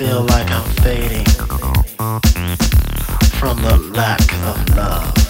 feel like I'm fading from the lack of love.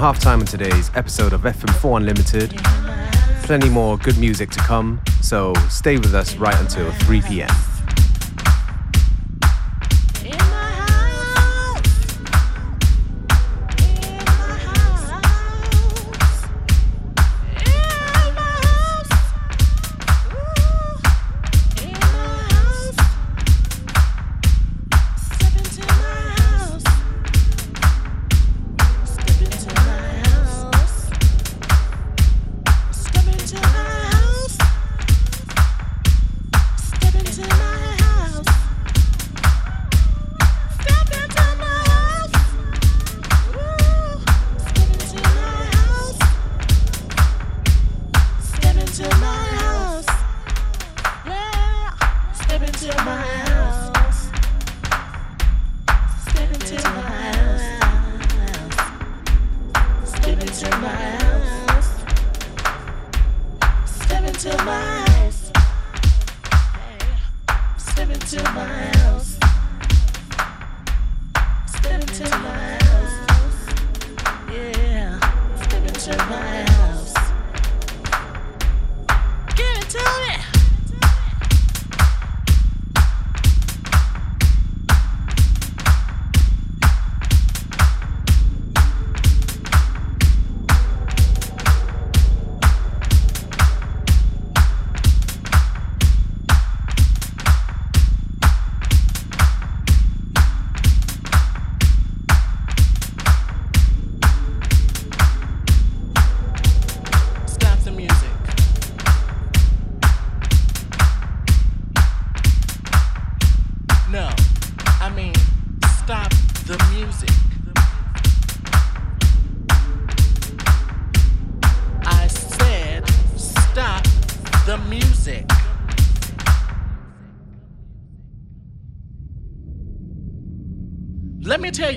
Halftime on today's episode of FM4 Unlimited. Plenty more good music to come, so stay with us right until 3 p.m.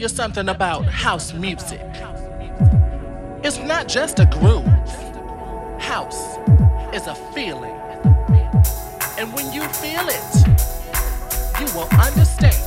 you something about house music. It's not just a groove. House is a feeling. And when you feel it, you will understand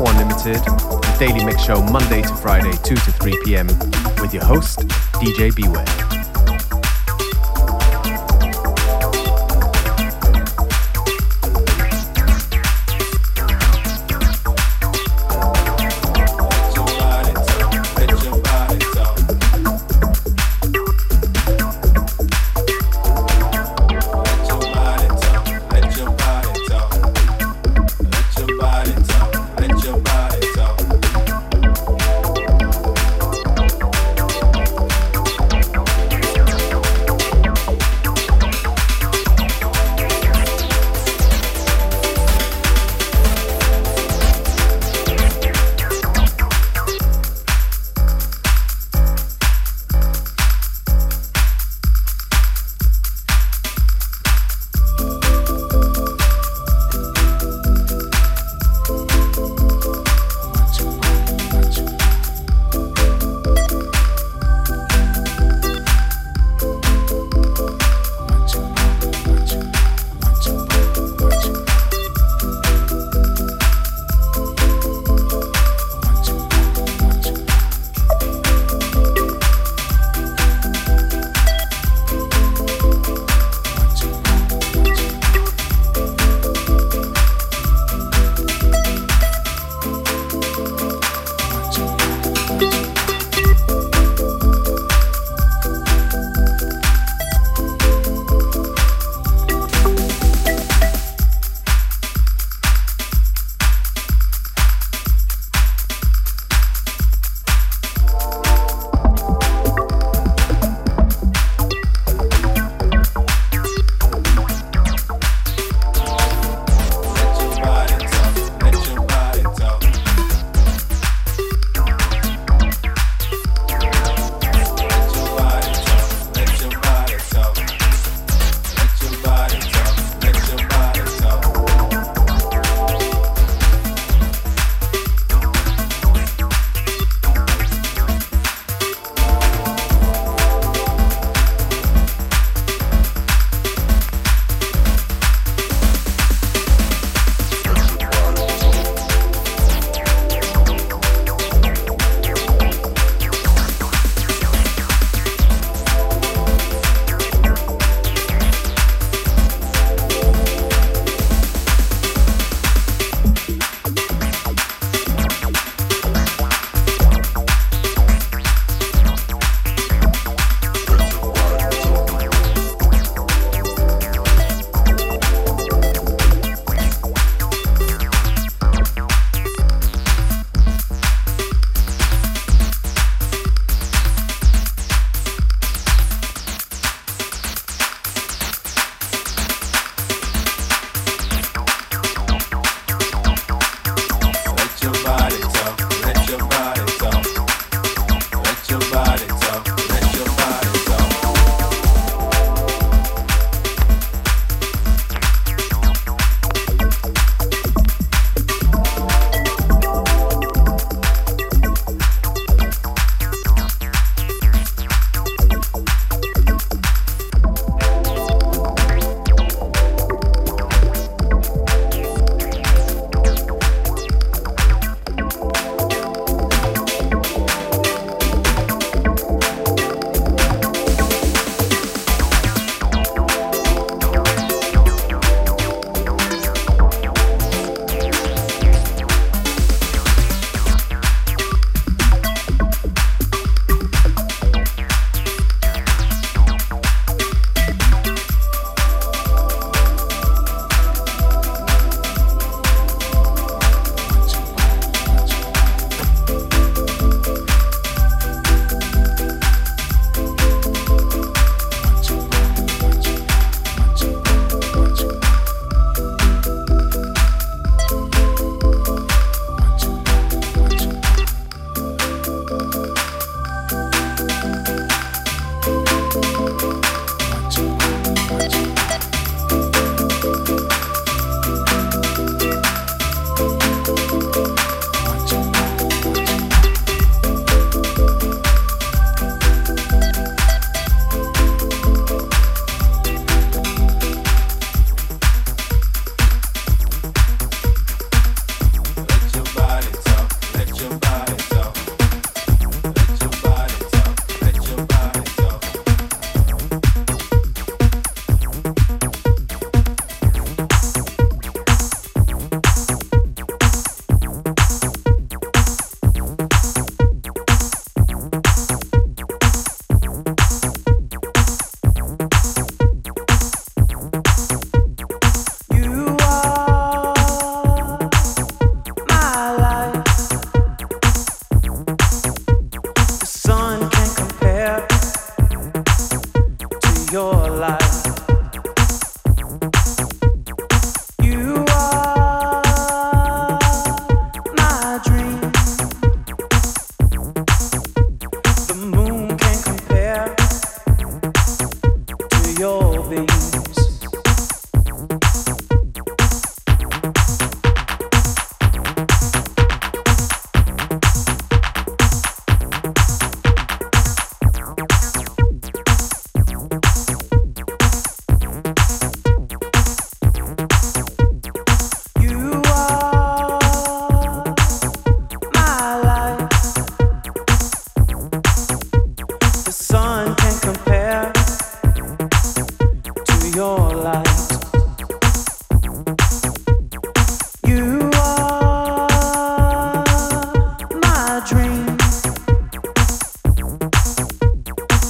4 Unlimited, the Daily Mix Show Monday to Friday, 2 to 3 p.m., with your host, DJ Beware.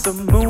the moon.